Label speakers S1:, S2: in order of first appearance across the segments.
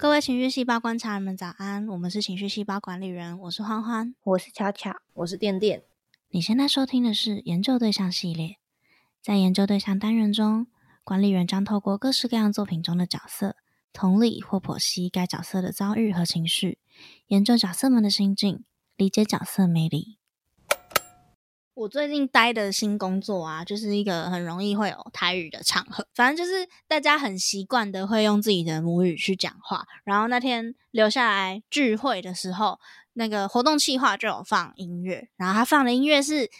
S1: 各位情绪细胞观察人们早安，我们是情绪细胞管理人，我是欢欢，
S2: 我是巧巧，
S3: 我是电电。
S1: 你现在收听的是研究对象系列，在研究对象单元中，管理员将透过各式各样作品中的角色，同理或剖析该角色的遭遇和情绪，研究角色们的心境，理解角色魅力。我最近待的新工作啊，就是一个很容易会有台语的场合，反正就是大家很习惯的会用自己的母语去讲话。然后那天留下来聚会的时候，那个活动企划就有放音乐，然后他放的音乐是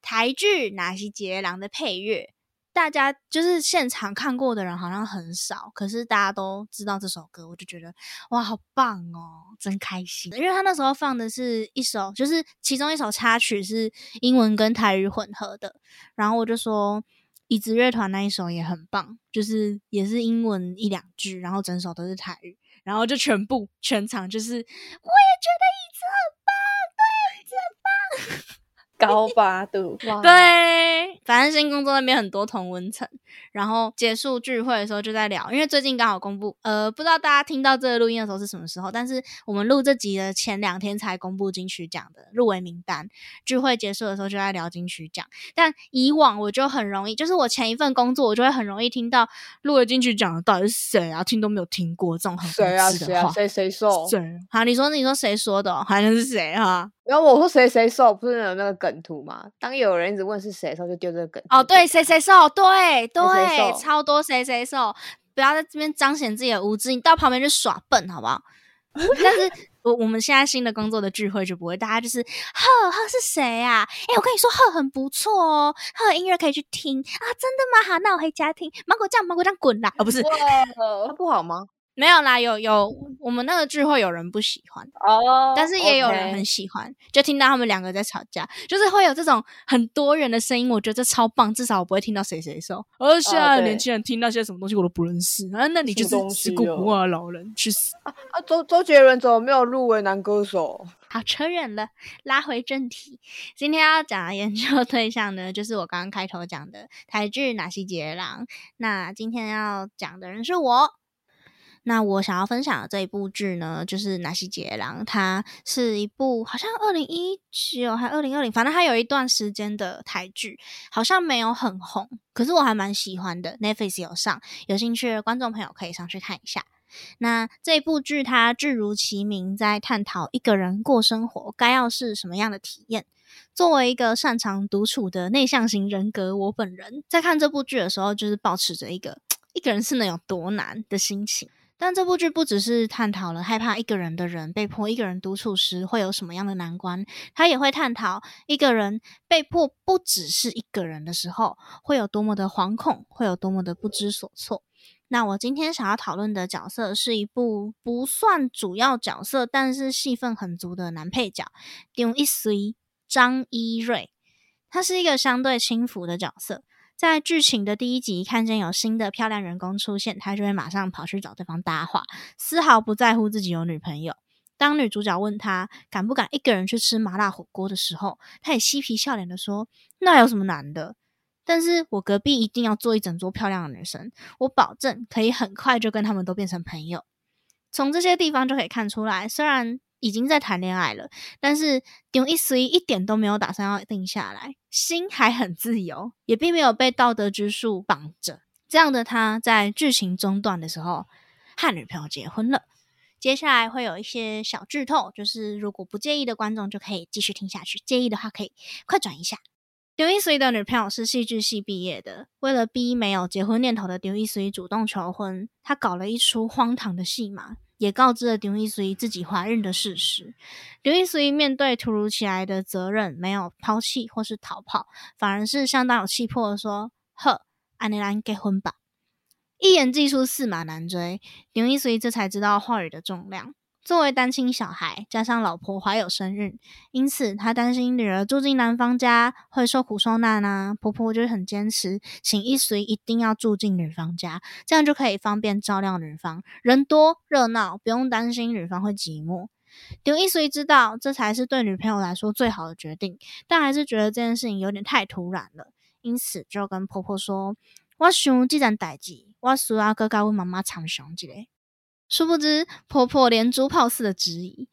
S1: 台剧《哪些杰郎》的配乐。大家就是现场看过的人好像很少，可是大家都知道这首歌，我就觉得哇，好棒哦，真开心！因为他那时候放的是一首，就是其中一首插曲是英文跟台语混合的，然后我就说椅子乐团那一首也很棒，就是也是英文一两句，然后整首都是台语，然后就全部全场就是，我也觉得椅子很棒，对，椅子很棒。
S3: 高八度，
S1: 对，反正新工作那边很多同温层，然后结束聚会的时候就在聊，因为最近刚好公布，呃，不知道大家听到这个录音的时候是什么时候，但是我们录这集的前两天才公布金曲奖的入围名单，聚会结束的时候就在聊金曲奖，但以往我就很容易，就是我前一份工作我就会很容易听到入围金曲奖的到底是谁啊，听都没有听过这种很
S3: 谁啊谁啊谁谁说？
S1: 谁？好，你说你说谁说的？好像是谁哈？
S3: 然后我说谁谁说，不是有那个梗图嘛？当有人一直问是谁的时候，就丢这个梗。
S1: 哦，对，谁谁瘦，对对，超多谁谁瘦，不要在这边彰显自己的无知，你到旁边去耍笨，好不好？但是 我我们现在新的工作的聚会就不会，大家就是赫赫是谁啊？哎，我跟你说赫很不错哦，赫音乐可以去听啊，真的吗？好，那我回家听。芒果酱，芒果酱滚啦！哦，不是，
S3: 他不好吗？
S1: 没有啦，有有，我们那个聚会有人不喜欢哦，但是也有人很喜欢，就听到他们两个在吵架，就是会有这种很多人的声音，我觉得这超棒，至少我不会听到谁谁说。而现在年轻人听那些什么东西我都不认识啊，那你就是吃古古啊老人去死
S3: 啊！周周杰伦怎么没有入围男歌手？
S1: 好扯远了，拉回正题，今天要讲的研究对象呢，就是我刚刚开头讲的台剧《哪些杰郎》，那今天要讲的人是我。那我想要分享的这一部剧呢，就是《纳西杰郎》，它是一部好像二零一九还二零二零，反正它有一段时间的台剧，好像没有很红，可是我还蛮喜欢的。Netflix 有上，有兴趣的观众朋友可以上去看一下。那这部剧它剧如其名，在探讨一个人过生活该要是什么样的体验。作为一个擅长独处的内向型人格，我本人在看这部剧的时候，就是保持着一个 一个人是能有多难的心情。但这部剧不只是探讨了害怕一个人的人被迫一个人独处时会有什么样的难关，它也会探讨一个人被迫不只是一个人的时候会有多么的惶恐，会有多么的不知所措。那我今天想要讨论的角色是一部不算主要角色，但是戏份很足的男配角，丁一随张一瑞，他是一个相对轻浮的角色。在剧情的第一集，看见有新的漂亮员工出现，他就会马上跑去找对方搭话，丝毫不在乎自己有女朋友。当女主角问他敢不敢一个人去吃麻辣火锅的时候，他也嬉皮笑脸的说：“那有什么难的？但是我隔壁一定要坐一整桌漂亮的女生，我保证可以很快就跟他们都变成朋友。”从这些地方就可以看出来，虽然。已经在谈恋爱了，但是丁一随一点都没有打算要定下来，心还很自由，也并没有被道德之束绑着。这样的他在剧情中段的时候和女朋友结婚了。接下来会有一些小剧透，就是如果不介意的观众就可以继续听下去，介意的话可以快转一下。丁一随的女朋友是戏剧系毕业的，为了逼没有结婚念头的丁一随主动求婚，他搞了一出荒唐的戏码。也告知了刘一随自己怀孕的事实。刘一随面对突如其来的责任，没有抛弃或是逃跑，反而是相当有气魄的说：“呵，安妮兰结婚吧！”一言既出，驷马难追。刘一随这才知道话语的重量。作为单亲小孩，加上老婆怀有身孕，因此他担心女儿住进男方家会受苦受难啊。婆婆就很坚持，请一随一定要住进女方家，这样就可以方便照料女方，人多热闹，不用担心女方会寂寞。刘一随知道这才是对女朋友来说最好的决定，但还是觉得这件事情有点太突然了，因此就跟婆婆说：“我想这件代志，我需要哥哥问妈妈参详一下。”殊不知婆婆连珠炮似的质疑：“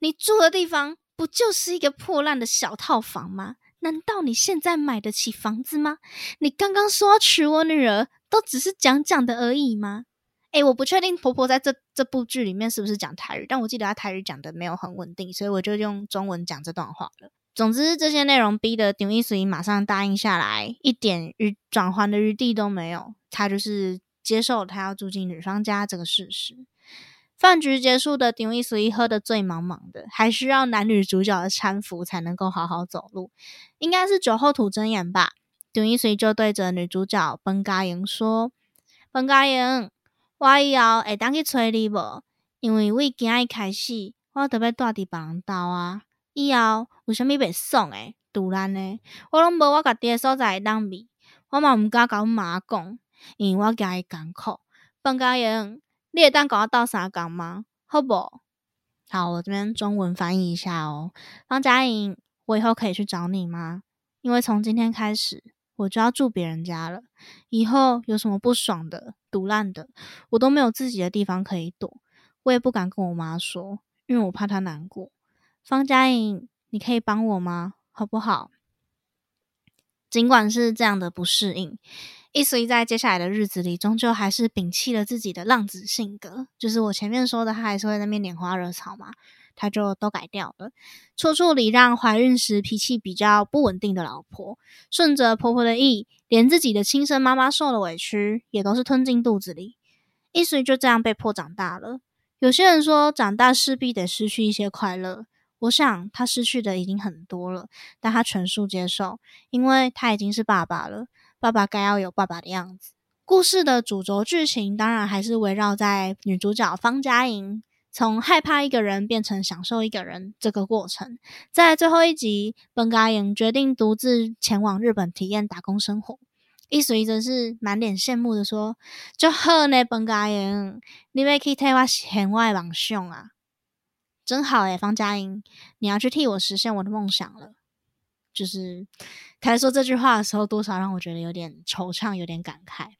S1: 你住的地方不就是一个破烂的小套房吗？难道你现在买得起房子吗？你刚刚说要娶我女儿，都只是讲讲的而已吗？”诶，我不确定婆婆在这这部剧里面是不是讲台语，但我记得她台语讲的没有很稳定，所以我就用中文讲这段话了。总之，这些内容逼得丁一水马上答应下来，一点余转圜的余地都没有。他就是接受他要住进女方家这个事实。饭局结束的丁一水喝得醉茫茫的，还需要男女主角的搀扶才能够好好走路，应该是酒后吐真言吧。丁一水就对着女主角本嘉莹说：“本嘉莹，我以后会当去催你无？因为为今日开始，我特别住伫别人家啊。”以后有啥物袂爽诶？突然呢，我拢无我家己诶所在会当咪，我嘛毋敢甲阮妈讲，因为我惊伊艰苦。本家英，你会当甲我斗相共吗？好不？好，我这边中文翻译一下哦。方嘉颖，我以后可以去找你吗？因为从今天开始，我就要住别人家了。以后有什么不爽的、毒烂的，我都没有自己的地方可以躲，我也不敢跟我妈说，因为我怕她难过。方嘉颖，你可以帮我吗？好不好？尽管是这样的不适应，易随在接下来的日子里，终究还是摒弃了自己的浪子性格。就是我前面说的，他还是会那边拈花惹草嘛，他就都改掉了。处处礼让怀孕时脾气比较不稳定的老婆，顺着婆婆的意，连自己的亲生妈妈受了委屈，也都是吞进肚子里。易随就这样被迫长大了。有些人说，长大势必得失去一些快乐。我想他失去的已经很多了，但他全数接受，因为他已经是爸爸了。爸爸该要有爸爸的样子。故事的主轴剧情当然还是围绕在女主角方嘉莹从害怕一个人变成享受一个人这个过程。在最后一集，本嘉莹决定独自前往日本体验打工生活。一随则是满脸羡慕的说：“就好呢，本嘉莹，你要去替我显外梦想啊！”真好诶，方嘉莹，你要去替我实现我的梦想了。就是他说这句话的时候，多少让我觉得有点惆怅，有点感慨。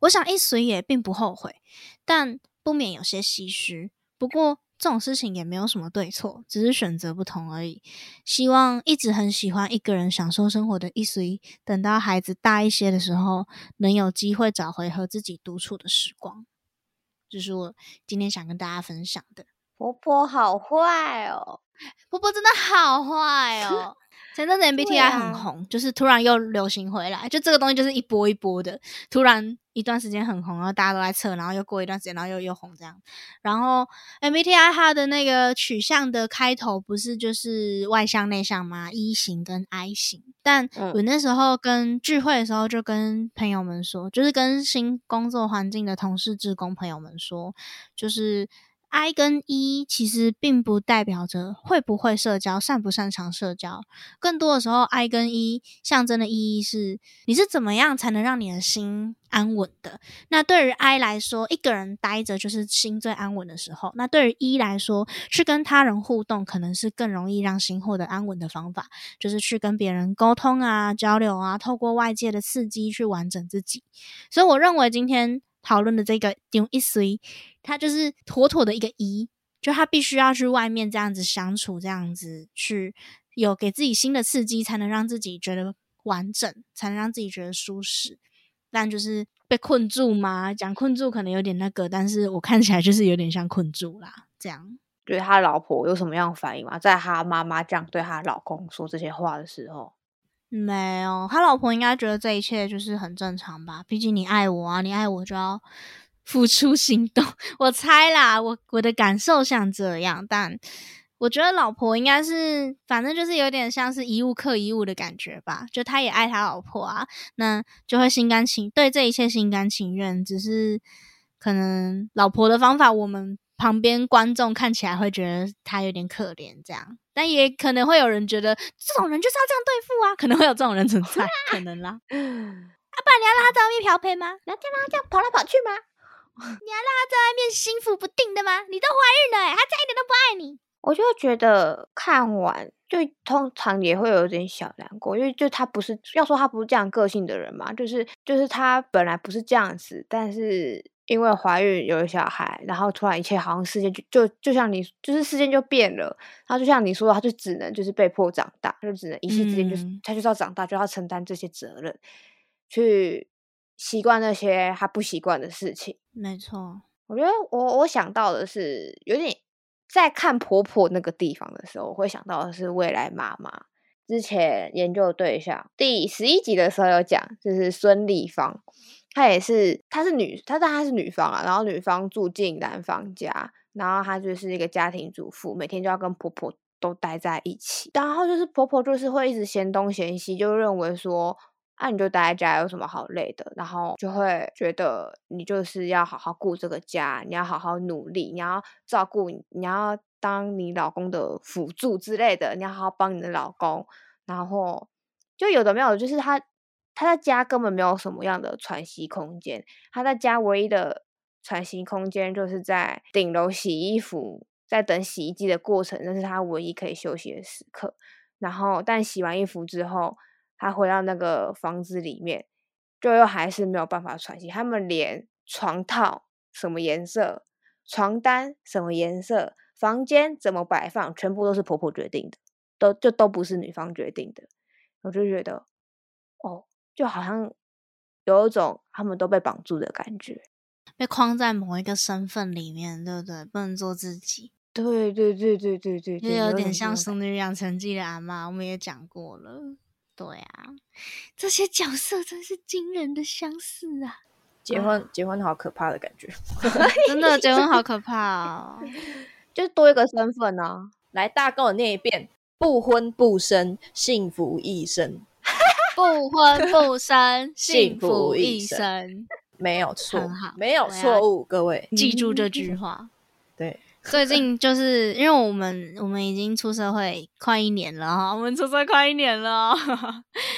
S1: 我想一随也并不后悔，但不免有些唏嘘。不过这种事情也没有什么对错，只是选择不同而已。希望一直很喜欢一个人享受生活的一随，等到孩子大一些的时候，能有机会找回和自己独处的时光。这是我今天想跟大家分享的。
S3: 婆婆好坏哦，
S1: 婆婆真的好坏哦。前阵子 MBTI 很红，就是突然又流行回来，就这个东西就是一波一波的，突然一段时间很红，然后大家都在测，然后又过一段时间，然后又又红这样。然后 MBTI 它的那个取向的开头不是就是外向内向吗？E 型跟 I 型。但我那时候跟聚会的时候就跟朋友们说，就是跟新工作环境的同事、职工朋友们说，就是。I 跟 E 其实并不代表着会不会社交、擅不擅长社交，更多的时候，I 跟 E 象征的意义是你是怎么样才能让你的心安稳的。那对于 I 来说，一个人待着就是心最安稳的时候；那对于 E 来说，去跟他人互动可能是更容易让心获得安稳的方法，就是去跟别人沟通啊、交流啊，透过外界的刺激去完整自己。所以，我认为今天。讨论的这个用一随，他就是妥妥的一个一，就他必须要去外面这样子相处，这样子去有给自己新的刺激，才能让自己觉得完整，才能让自己觉得舒适。但就是被困住吗？讲困住可能有点那个，但是我看起来就是有点像困住啦。这样
S3: 对他老婆有什么样反应吗？在他妈妈这样对他老公说这些话的时候。
S1: 没有，他老婆应该觉得这一切就是很正常吧。毕竟你爱我啊，你爱我就要 付出行动。我猜啦，我我的感受像这样，但我觉得老婆应该是，反正就是有点像是一物克一物的感觉吧。就他也爱他老婆啊，那就会心甘情对这一切心甘情愿。只是可能老婆的方法，我们。旁边观众看起来会觉得他有点可怜，这样，但也可能会有人觉得这种人就是要这样对付啊，可能会有这种人存在，可能啦。啊，不然你要让他在外面漂配吗？
S3: 你要让他这样跑来跑去吗？
S1: 你要让他在外面心浮不定的吗？你都怀孕了，他再一点都不爱你。
S3: 我就觉得看完就通常也会有点小难过，因为就他不是要说他不是这样个性的人嘛，就是就是他本来不是这样子，但是。因为怀孕有了小孩，然后突然一切好像世界就就就像你，就是世界就变了。然后就像你说的，他就只能就是被迫长大，就只能一夕之间就是、
S1: 嗯
S3: 他就是要长大，就要承担这些责任，去习惯那些他不习惯的事情。
S1: 没错，
S3: 我觉得我我想到的是有点在看婆婆那个地方的时候，我会想到的是未来妈妈。之前研究对象第十一集的时候有讲，就是孙丽芳，她也是她是女，她当她是女方啊，然后女方住进男方家，然后她就是一个家庭主妇，每天就要跟婆婆都待在一起，然后就是婆婆就是会一直嫌东嫌西，就认为说啊，你就待在家有什么好累的？然后就会觉得你就是要好好顾这个家，你要好好努力，你要照顾你，要当你老公的辅助之类的，你要好好帮你的老公。然后就有的没有，就是他他在家根本没有什么样的喘息空间，他在家唯一的喘息空间就是在顶楼洗衣服，在等洗衣机的过程，那是他唯一可以休息的时刻。然后，但洗完衣服之后，他回到那个房子里面，就又还是没有办法喘息。他们连床套什么颜色、床单什么颜色、房间怎么摆放，全部都是婆婆决定的，都就都不是女方决定的。我就觉得，哦，就好像有一种他们都被绑住的感觉。
S1: 被框在某一个身份里面，对不对？不能做自己，
S3: 对对对对对对
S1: 就，有点像《
S3: 种这种
S1: 淑女养成记》的阿妈，我们也讲过了。对啊，这些角色真是惊人的相似啊！
S2: 结婚结婚好可怕的感觉。
S1: 真的结婚好可怕哦。
S3: 就多一个身份啊。
S2: 来，大家跟我念一遍：不婚不生，幸福一生。
S1: 不婚不生，
S2: 幸
S1: 幸
S2: 福
S1: 福一
S2: 一生
S1: 生。
S2: 没有错
S1: 很好，
S2: 没有错误，各位。
S1: 记住这句 话。
S2: 对，
S1: 最近就是因为我们我们已经出社会快一年了哈，我们出社会快一年了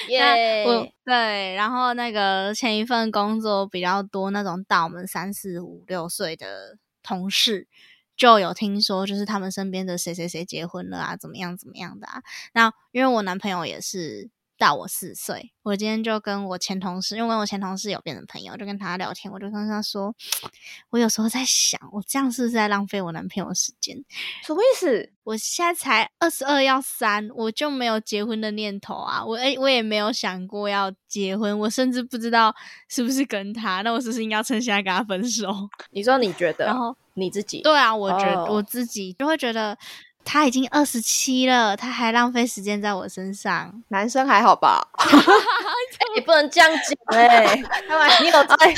S2: 耶！
S1: 对，然后那个前一份工作比较多那种大我们三四五六岁的同事，就有听说就是他们身边的谁谁谁结婚了啊，怎么样怎么样的啊。那因为我男朋友也是大我四岁，我今天就跟我前同事，因为我跟我前同事有变成朋友，就跟他聊天，我就跟他说，我有时候在想，我这样是不是在浪费我男朋友时间？
S3: 什么意思？
S1: 我现在才二十二要三，我就没有结婚的念头啊！我诶、我也没有想过要结婚，我甚至不知道是不是跟他，那我是不是应该趁现在跟他分手？
S2: 你说你觉得，
S1: 然后
S2: 你自己
S1: 对啊，我觉得、
S2: 哦
S1: 我自己就会觉得他已经二十七了，他还浪费时间在我身上。
S3: 男生还好吧？
S2: 你 不能这样讲哎、你有在，你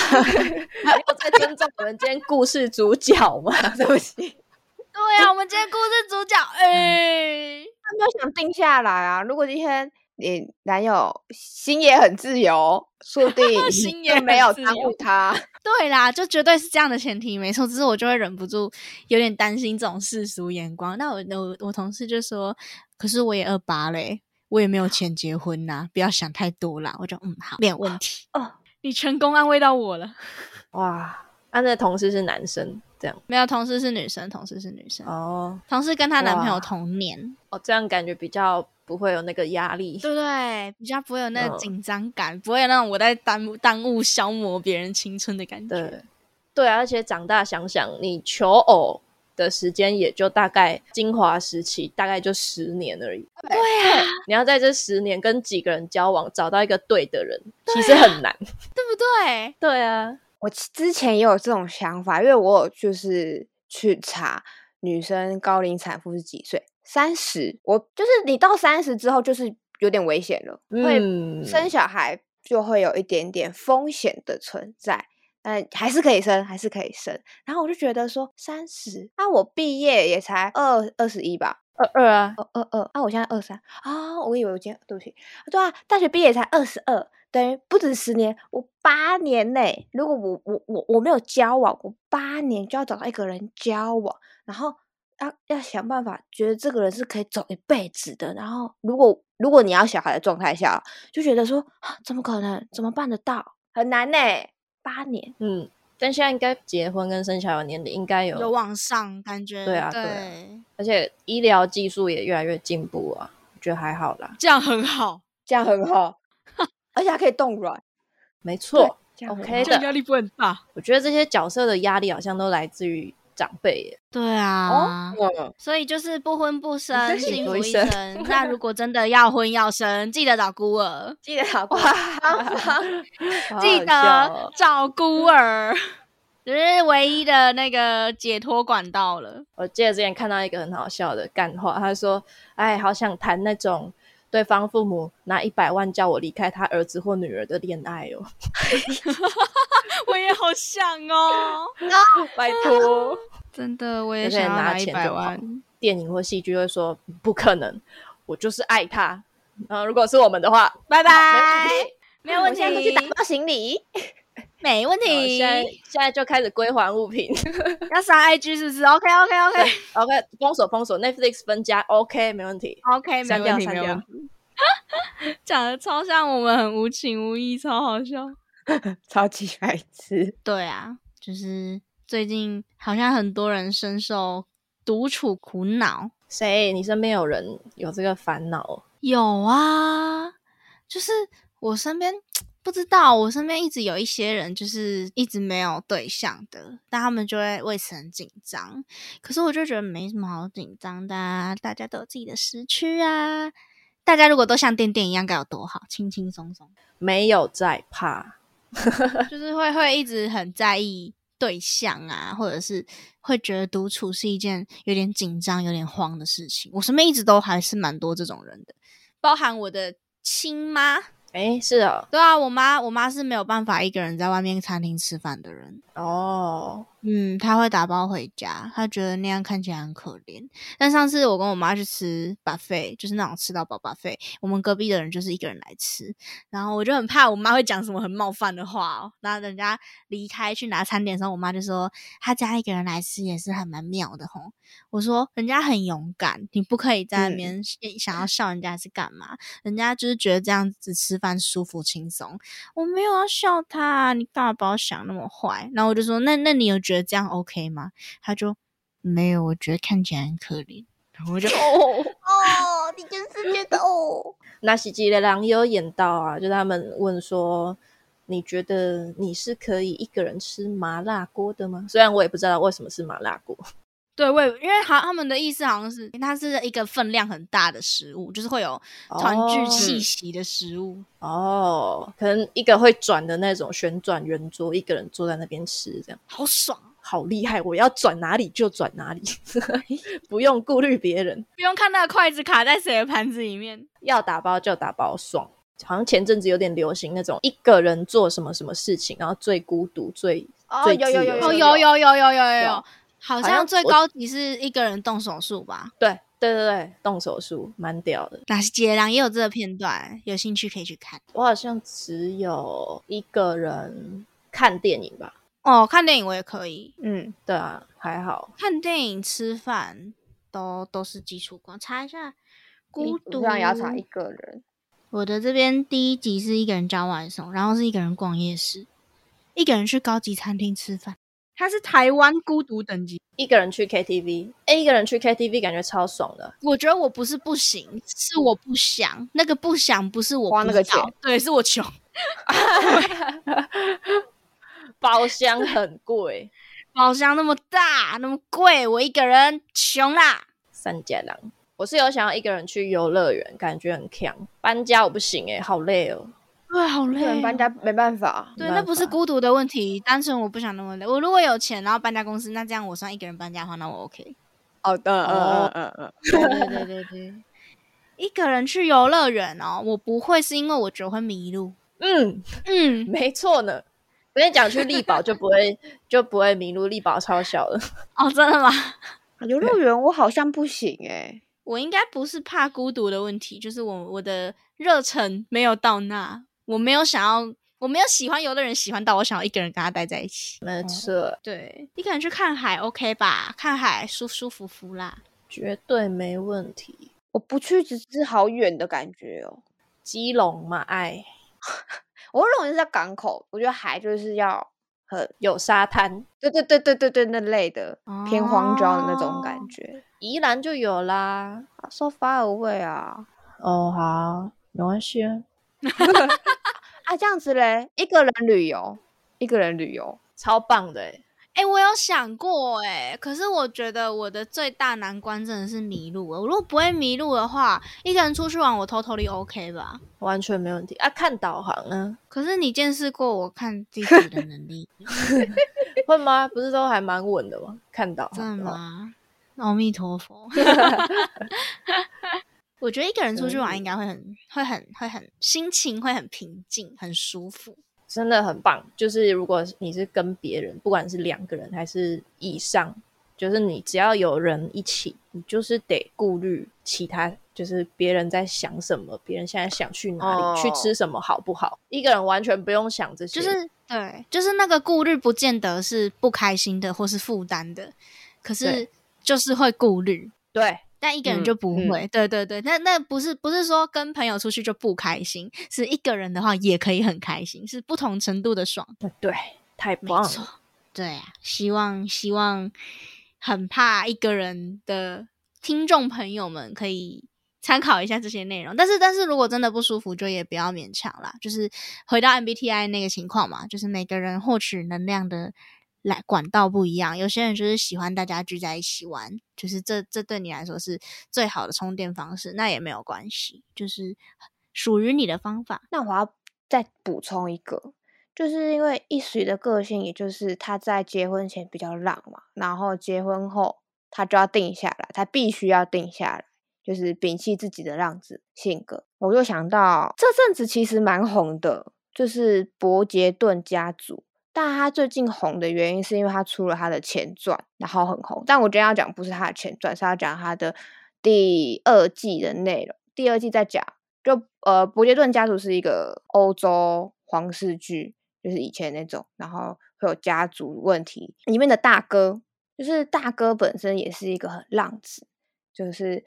S2: 有在尊重我们今天故事主角吗？对不起，
S1: 对啊，我们今天故事主角，哎、
S3: 他没有想定下来啊。如果今天你男友心也很自由，说不定
S1: 心也
S3: 没有耽误他。
S1: 对啦，就绝对是这样的前提，没错。只是我就会忍不住有点担心这种世俗眼光。那我我我同事就说，可是我也二八嘞，我也没有钱结婚呐、不要想太多啦。我就嗯好，没有问题。
S3: 哦，
S1: 你成功安慰到我了。
S2: 哇，他的同事是男生，这样
S1: 没有，同事是女生，同事是女生，
S2: 哦
S1: 同事跟她男朋友同年，
S2: 哦，这样感觉比较不会有那个压力。
S1: 对不对？比较不会有那个
S2: 嗯
S1: 紧张感，不会有那种我在耽误耽误消磨别人青春的感觉。
S2: 对，对啊，而且长大想想，你求偶的时间也就大概精华时期，大概就十年而已。
S1: 对啊，
S2: 你要在这十年跟几个人交往，找到一个对的人，其实很难。
S1: 对不对？
S2: 对啊，
S3: 我之前也有这种想法，因为我有就是去查女生高龄产妇是几岁，三十。我就是你到三十之后，就是有点危险了，会
S2: 嗯
S3: 生小孩就会有一点点风险的存在。但还是可以生，还是可以生。然后我就觉得说，三十，那我毕业也才二二十一吧，
S2: 二二啊，
S3: 二二二，啊，我现在二三啊，我以为我今天对不起，对啊，大学毕业才二十二，等于不止十年，我八年内，如果我我我我没有交往，我八年就要找到一个人交往，然后要要想办法，觉得这个人是可以走一辈子的，然后如果如果你要小孩的状态下，就觉得说啊，怎么可能？怎么办得到？很难呢、八年。
S2: 嗯，但现在应该结婚跟生小孩的年龄应该有，
S1: 有往上感觉，
S2: 对啊
S1: 对
S2: 而且医疗技术也越来越进步啊，我觉得还好啦。
S1: 这样很好。
S3: 这样很好，而且还可以冻卵。
S2: 没错，
S3: 这样
S2: OK
S3: 好
S2: 的
S1: 压力不很大。
S2: 我觉得这些角色的压力好像都来自于长辈耶。
S1: 对啊，
S3: 哦，
S1: 所以就是不婚不生，
S3: 幸
S1: 幸福一
S2: 生
S1: 生。那如果真的要婚要生，记得找孤儿，
S3: 记得 好光方方，
S1: 记得找孤儿，只是唯一的那个解脱管道了。
S2: 我记得之前看到一个很好笑的干话，他说：“哎，好想谈那种对方父母拿一百万叫我离开他儿子或女儿的恋爱哦。
S1: 我也好想哦，”
S2: 拜托，
S1: 真的，我也想
S2: 拿
S1: 拿一百万。
S2: 电影或戏剧会说不可能，我就是爱他。嗯、如果是我们的话，
S1: 拜拜，
S2: 没
S1: 没有问
S3: 我现在就去打，包行李。
S1: 没问
S2: 好
S1: 题。
S2: 现在现在就开始归还物品。
S1: 要上 IG 是不是？OK OK OK
S2: OK，封锁封锁，Netflix 分家，OK，没问题。
S1: OK，没问题，没问题。讲的超像我们很无情无义，超好笑。
S3: 超级白痴。
S1: 对啊，就是最近好像很多人深受独处苦恼。
S2: 谁？你身边有人有这个烦恼？
S1: 有啊，就是我身边不知道，我身边一直有一些人就是一直没有对象的，但他们就会为此很紧张。可是我就觉得没什么好紧张的、啊，大家都有自己的时区啊。大家如果都像电电一样，该有多好，轻轻松松。
S2: 没有在怕，
S1: 就 是会会一直很在意对象啊，或者是会觉得独处是一件有点紧张、有点慌的事情。我身边一直都还是蛮多这种人的，包含我的亲妈。
S2: 哎，是哦，
S1: 对啊，我妈，我妈是没有办法一个人在外面餐厅吃饭的人。
S2: 哦，
S1: 嗯，他会打包回家，他觉得那样看起来很可怜。但上次我跟我妈去吃 buffet，就是那种吃到饱 buffet，我们隔壁的人就是一个人来吃，然后我就很怕我妈会讲什么很冒犯的话哦。然后人家离开去拿餐点的时候，我妈就说她家一个人来吃也是还蛮妙的吼。我说人家很勇敢，你不可以在那边想要笑人家是干嘛？人家就是觉得这样子吃饭舒服轻松。我没有要笑他，你干嘛把我想那么坏？然后我就说，那那你有觉得这样 OK 吗？他就没有，我觉得看起来很可怜。然后我就
S2: 哦，
S3: 哦，你就是觉得哦，
S2: 那喜吉的狼也有演到啊，就他们问说，你觉得你是可以一个人吃麻辣锅的吗？虽然我也不知道为什么是麻辣锅，
S1: 对，我因为好他们的意思好像是它是一个分量很大的食物，就是会有团聚
S2: 哦
S1: 气息的食物。
S2: 哦，可能一个会转的那种旋转圆桌，一个人坐在那边吃，这样
S1: 好爽，
S2: 好厉害！我要转哪里就转哪里，不用顾虑别人，
S1: 不用看那个筷子卡在谁的盘子里面。
S2: 要打包就打包，爽。好像前阵子有点流行那种一个人做什么什么事情，然后最孤独、最
S3: 哦有有有
S1: 有有有有有有
S2: 有，
S1: 好
S2: 好
S1: 像最高级是一个人动手术吧？
S2: 对对对对，动手术蛮屌的。
S1: 那杰郎也有这个片段，有兴趣可以去看。
S2: 我好像只有一个人看电影吧。
S1: 哦，看电影我也可以，
S3: 嗯，
S2: 对啊，还好。
S1: 看电影、吃饭都都是基础功。查一下孤独，
S3: 上也要查一个人。
S1: 我的这边第一集是一个人叫外送，然后是一个人逛夜市，一个人去高级餐厅吃饭。他是台湾孤独等级，
S2: 一个人去 KTV，哎，一个人去 KTV 感觉超爽的。
S1: 我觉得我不是不行，是我不想。那个不想不是我
S3: 花那个钱，
S1: 对，是我穷。
S2: 包厢很贵，
S1: 包厢那么大，那么贵，我一个人穷啦。
S2: 三家郎。我是有想要一个人去游乐园，感觉很强。搬家我不行哎、好累哦。
S1: 对，好累、
S3: 一个人搬家。没办法，
S1: 对，那不是孤独的问题，单纯我不想那么累。我如果有钱，然后搬家公司，那这样我算一个人搬家的话，那我 OK。
S3: 好的，嗯
S2: 哦
S3: 嗯嗯嗯
S1: 对对对对对，一个人去游乐园哦，我不会是因为我觉得会迷路。
S2: 嗯，
S1: 嗯，
S2: 没错呢。我跟你讲，去力宝就不会就不会迷路，力宝超小的。
S1: 哦，真的吗？
S3: 嗯，游乐园我好像不行哎，
S1: 我应该不是怕孤独的问题，就是我我的热忱没有到那，我没有想要，我没有喜欢游乐人喜欢到我想要一个人跟他待在一起。
S2: 没错，
S1: 对，一个人去看海 OK 吧？看海舒舒服服啦。
S2: 绝对没问题。
S3: 我不去只是好远的感觉哦。
S2: 基隆嘛，哎
S3: 我认为是在港口，我觉得海就是要很，
S2: 有沙滩，
S3: 对对对对对对那类的偏荒郊的那种
S1: 哦
S3: 感觉。
S2: 宜兰就有啦。
S3: 啊 so far away 啊
S2: 哦，好，没关系啊。
S3: 啊，这样子嘞，一个人旅游一个人旅游。
S2: 超棒的哎！
S1: 哎，我有想过哎，可是我觉得我的最大难关真的是迷路。我如果不会迷路的话，一个人出去玩我偷偷的 OK 吧？
S2: 完全没问题啊！看导航啊？
S1: 可是你见识过我看地图的能力
S2: 会吗？不是都还蛮稳的吗？看导
S1: 航真的吗？阿弥陀佛。我觉得一个人出去玩应该会很、会很、会很心情会很平静、很舒服。
S2: 真的很棒，就是如果你是跟别人，不管是两个人还是以上，就是你只要有人一起，你就是得顾虑其他，就是别人在想什么，别人现在想去哪里，去吃什么，好不好？一个人完全不用想这些，
S1: 就是对，就是那个顾虑，不见得是不开心的或是负担的，可是就是会顾虑，
S2: 对。
S1: 但一个人就不会，对对对，那那不是不是说跟朋友出去就不开心，是一个人的话也可以很开心，是不同程度的爽。
S2: 对，太棒
S1: 了。对啊，希望希望很怕一个人的听众朋友们可以参考一下这些内容，但是但是如果真的不舒服，就也不要勉强啦。就是回到 MBTI 那个情况嘛，就是每个人获取能量的。来管道不一样，有些人就是喜欢大家聚在一起玩，就是这这对你来说是最好的充电方式，那也没有关系，就是属于你的方法。
S3: 那我要再补充一个，就是因为一水的个性，也就是他在结婚前比较浪嘛，然后结婚后他就要定下来，他必须要定下来，就是摒弃自己的浪子性格。我就想到这阵子其实蛮红的，就是伯杰顿家族。但他最近红的原因是因为他出了他的前传，然后很红。但我今天要讲不是他的前传，是要讲他的第二季的内容。第二季在讲，就呃，伯杰顿家族是一个欧洲皇室剧，就是以前那种，然后会有家族问题。里面的大哥，就是大哥本身也是一个很浪子，就是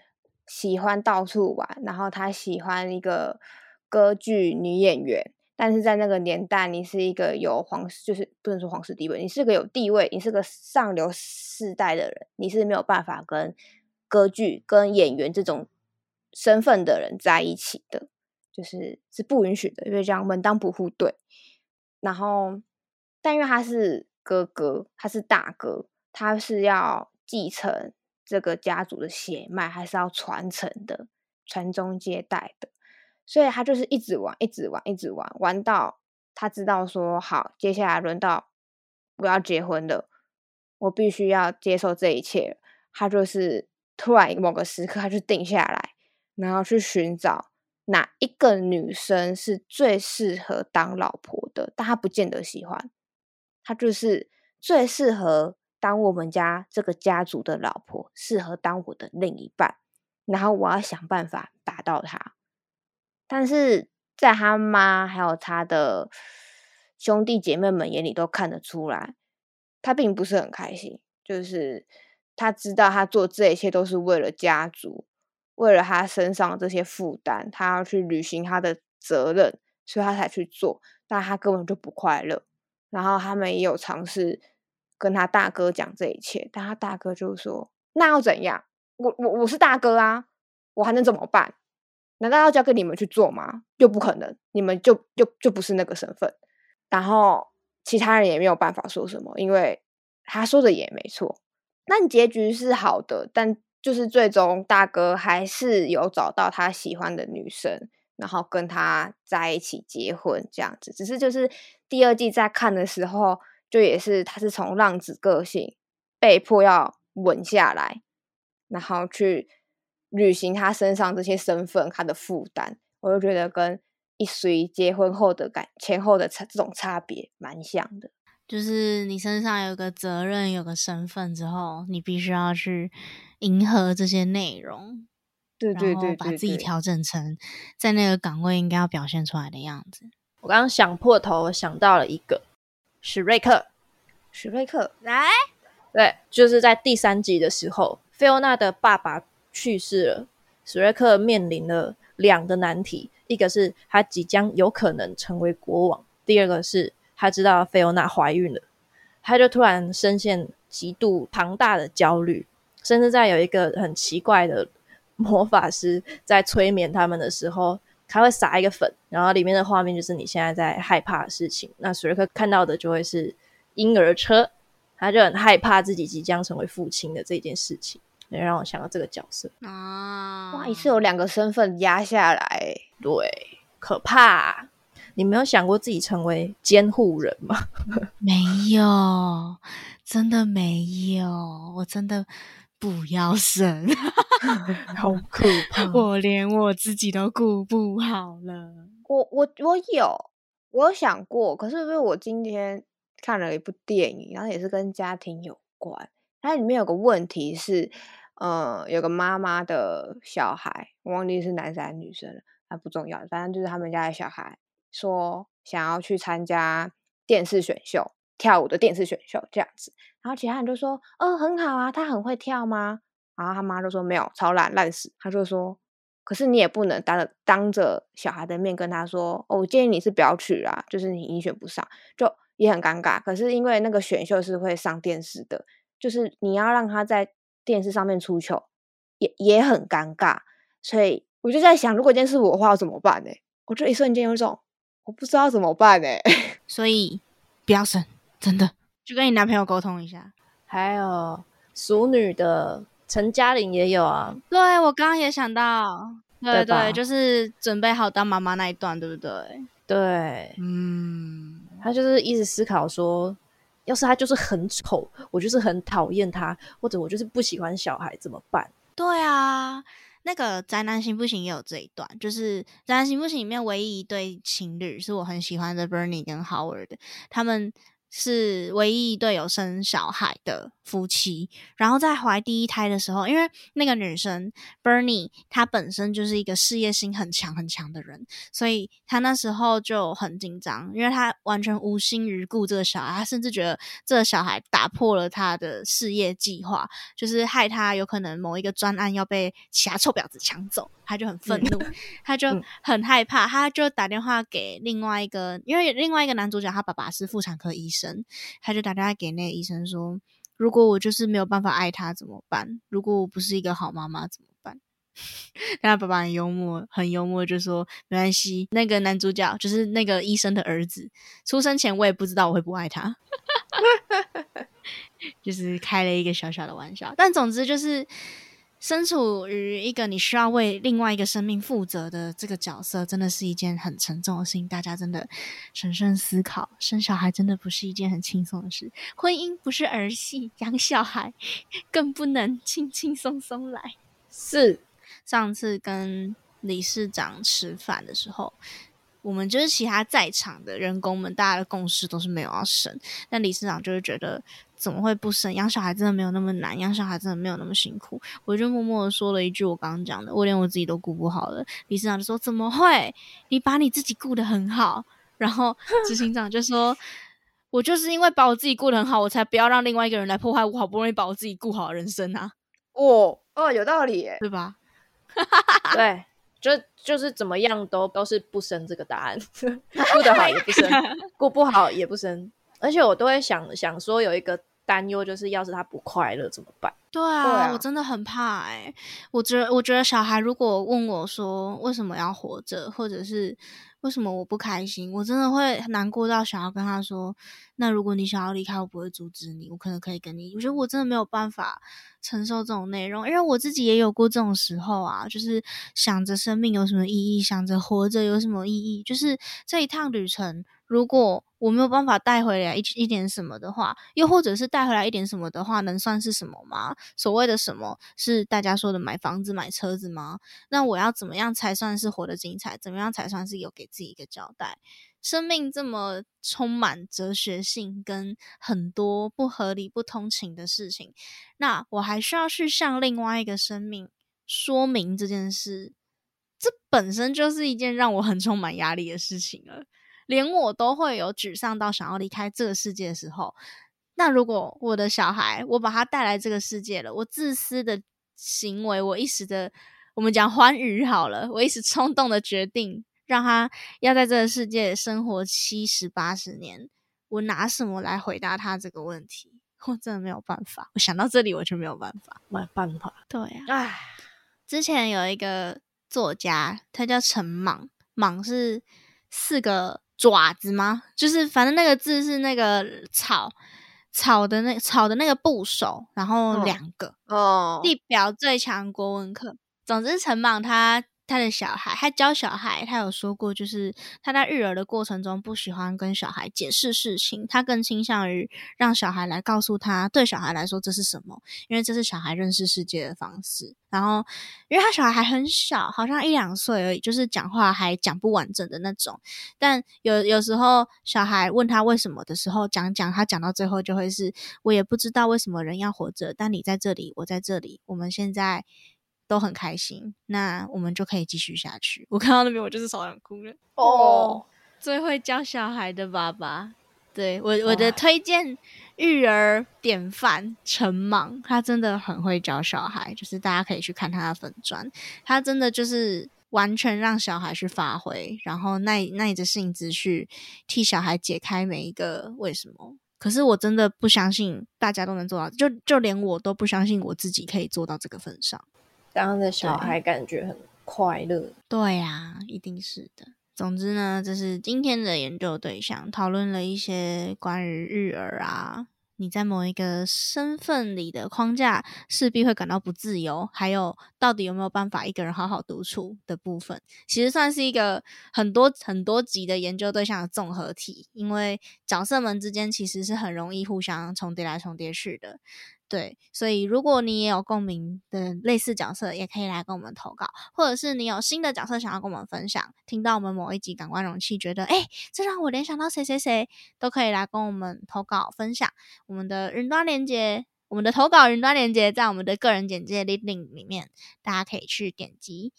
S3: 喜欢到处玩，然后他喜欢一个歌剧女演员。但是在那个年代，你是一个有皇室，就是不能说皇室地位，你是个有地位，你是个上流世代的人，你是没有办法跟歌剧、跟演员这种身份的人在一起的，就是是不允许的，因为这样门当不户对。然后，但因为他是哥哥，他是大哥，他是要继承这个家族的血脉，还是要传承的，传宗接代的。所以他就是一直玩，一直玩，一直玩，玩到他知道说好，接下来轮到我要结婚了，我必须要接受这一切。他就是突然某个时刻，他就定下来，然后去寻找哪一个女生是最适合当老婆的，但他不见得喜欢，他就是最适合当我们家这个家族的老婆，适合当我的另一半，然后我要想办法达到他。但是在他妈还有他的兄弟姐妹们眼里都看得出来，他并不是很开心。就是他知道他做这一切都是为了家族，为了他身上这些负担，他要去履行他的责任，所以他才去做。但他根本就不快乐。然后他们也有尝试跟他大哥讲这一切，但他大哥就说：“那要怎样？我我我是大哥啊，我还能怎么办？”难道要交给你们去做吗？又不可能，你们就就就不是那个身份。然后其他人也没有办法说什么，因为他说的也没错。但结局是好的，但就是最终大哥还是有找到他喜欢的女生，然后跟他在一起结婚这样子。只是就是第二季在看的时候，就也是他是从浪子个性被迫要稳下来，然后去。履行他身上这些身份，他的负担，我就觉得跟一随结婚后的感前后的差这种差别蛮像的。
S1: 就是你身上有个责任，有个身份之后，你必须要去迎合这些内容，
S3: 对对对，
S1: 把自己调整成在那个岗位应该要表现出来的样子。
S2: 我刚刚想破头想到了一个史瑞克，
S3: 史瑞克
S1: 来，
S2: 对，就是在第三集的时候，菲欧娜的爸爸。去世了，史瑞克面临了两个难题：一个是他即将有可能成为国王；第二个是他知道菲欧娜怀孕了，他就突然深陷极度庞大的焦虑，甚至在有一个很奇怪的魔法师在催眠他们的时候，他会撒一个粉，然后里面的画面就是你现在在害怕的事情。那史瑞克看到的就会是婴儿车，他就很害怕自己即将成为父亲的这件事情，也让我想到这个角色。
S1: 啊，
S3: 哇，一次有两个身份压下来，
S2: 对，可怕。你没有想过自己成为监护人吗？
S1: 没有，真的没有，我真的不要生，
S2: 好可怕！
S1: 我连我自己都顾不好了。
S3: 我我我有，我有想过，可是因为我今天看了一部电影，然后也是跟家庭有关，它里面有个问题是，呃，有个妈妈的小孩，我忘记是男生还是女生了，那不重要，反正就是他们家的小孩说想要去参加电视选秀，跳舞的电视选秀这样子，然后其他人就说，哦，很好啊，他很会跳吗？然后他妈就说没有，超懒，烂死。他就说，可是你也不能当着当着小孩的面跟他说，哦，我建议你是不要去啦，就是你你选不上，就也很尴尬。可是因为那个选秀是会上电视的，就是你要让他在电视上面出糗，也也很尴尬。所以我就在想，如果今天是我的话，要怎么办呢？我就一瞬间有一种我不知道怎么办呢。
S1: 所以不要生，真的，就跟你男朋友沟通一下。
S2: 还有熟女的陈嘉玲也有啊，
S1: 对我刚刚也想到，对
S2: 对，
S1: 就是准备好当妈妈那一段，对不对？
S2: 对，
S1: 嗯，
S2: 他就是一直思考说，要是他就是很丑，我就是很讨厌他，或者我就是不喜欢小孩，怎么办？
S1: 对啊，那个《宅男行不行》也有这一段，就是《宅男行不行》里面唯一一对情侣是我很喜欢的 Bernie 跟 Howard，他们是唯一一对有生小孩的夫妻。然后在怀第一胎的时候，因为那个女生 Bernie 她本身就是一个事业心很强很强的人，所以她那时候就很紧张，因为她完全无心于顾这个小孩，她甚至觉得这个小孩打破了她的事业计划，就是害他有可能某一个专案要被其他臭婊子抢走，他就很愤怒，他就
S2: 嗯
S1: 很害怕，他就打电话给另外一个，因为另外一个男主角他爸爸是妇产科医生，他就打电话给那个医生说，如果我就是没有办法爱他怎么办？如果我不是一个好妈妈怎么办？但他爸爸很幽默，很幽默，就说没关系。那个男主角就是那个医生的儿子，出生前我也不知道我会不爱他，就是开了一个小小的玩笑。但总之就是，身处于一个你需要为另外一个生命负责的这个角色，真的是一件很沉重的事情。大家真的审慎思考，生小孩真的不是一件很轻松的事。婚姻不是儿戏，养小孩更不能轻轻松松来。
S2: 是
S1: 上次跟理事长吃饭的时候，我们就是其他在场的人工们，大家的共识都是没有要生，但理事长就是觉得怎么会不生？养小孩真的没有那么难，养小孩真的没有那么辛苦。我就默默的说了一句我刚刚讲的，我连我自己都顾不好了。理事长就说：“怎么会？你把你自己顾得很好。”然后执行长就说。我就是因为把我自己顾得很好，我才不要让另外一个人来破坏我好不容易把我自己顾好的人生啊，
S3: 哦哦，有道理耶。
S1: 对吧？
S2: 对，就就是怎么样都都是不生这个答案，顾得好也不生，顾不好也不生，而且我都会想想说有一个担忧，就是要是他不快乐怎么办？
S1: 对啊，
S3: 对啊
S1: 我真的很怕哎、我觉得，我觉得小孩如果问我说为什么要活着，或者是为什么我不开心，我真的会难过到想要跟他说，那如果你想要离开，我不会阻止你，我可能可以跟你。我觉得我真的没有办法承受这种内容，因为我自己也有过这种时候啊，就是想着生命有什么意义，想着活着有什么意义，就是这一趟旅程，如果我没有办法带回来一一点什么的话，又或者是带回来一点什么的话，能算是什么吗？所谓的什么是大家说的买房子、买车子吗？那我要怎么样才算是活得精彩？怎么样才算是有给自己一个交代？生命这么充满哲学性跟很多不合理、不通情的事情，那我还需要去向另外一个生命说明这件事，这本身就是一件让我很充满压力的事情了。连我都会有沮丧到想要离开这个世界的时候，那如果我的小孩，我把他带来这个世界了，我自私的行为，我一时的，我们讲欢愉好了，我一时冲动的决定，让他要在这个世界生活七十八十年，我拿什么来回答他这个问题？我真的没有办法。我想到这里，我就没有办法。
S2: 没办法，
S1: 对呀、
S2: 唉，
S1: 之前有一个作家，他叫陈莽，莽是四个爪子吗？就是反正那个字是那个草草的那草的那个部首，然后
S3: 嗯
S1: 两个。
S3: 哦，
S1: 地表最强国文课。总之，陈莽他他的小孩，他教小孩，他有说过，就是他在育儿的过程中不喜欢跟小孩解释事情，他更倾向于让小孩来告诉他，对小孩来说这是什么，因为这是小孩认识世界的方式。然后，因为他小孩还很小，好像一两岁而已，就是讲话还讲不完整的那种。但有有时候小孩问他为什么的时候，讲讲他讲到最后就会是，我也不知道为什么人要活着，但你在这里，我在这里，我们现在都很开心，那我们就可以继续下去。我看到那边我就是手想哭了。
S2: 哦，
S1: 最会教小孩的爸爸，对我我的推荐育儿典范陈莽，他真的很会教小孩，就是大家可以去看他的粉砖，他真的就是完全让小孩去发挥，然后耐耐着性子去替小孩解开每一个为什么。可是我真的不相信大家都能做到，就就连我都不相信我自己可以做到这个份上。
S2: 这样的小孩感觉很快乐。
S1: 对呀、一定是的。总之呢，这是今天的研究对象，讨论了一些关于育儿啊，你在某一个身份里的框架势必会感到不自由，还有到底有没有办法一个人好好独处的部分，其实算是一个很多很多集的研究对象的综合体，因为角色们之间其实是很容易互相重叠来重叠去的。对，所以如果你也有共鸣的类似角色，也可以来跟我们投稿，或者是你有新的角色想要跟我们分享，听到我们某一集感官容器，觉得哎，诶这让我联想到谁谁谁，都可以来跟我们投稿分享。我们的云端连接，我们的投稿云端连接在我们的个人简介 link 里面，大家可以去点击，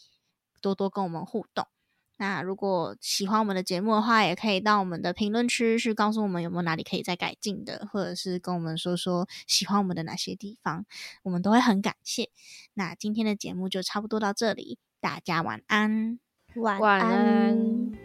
S1: 多多跟我们互动。那如果喜欢我们的节目的话，也可以到我们的评论区去告诉我们有没有哪里可以再改进的，或者是跟我们说说喜欢我们的哪些地方，我们都会很感谢。那今天的节目就差不多到这里，大家晚安。
S3: 晚
S2: 晚安。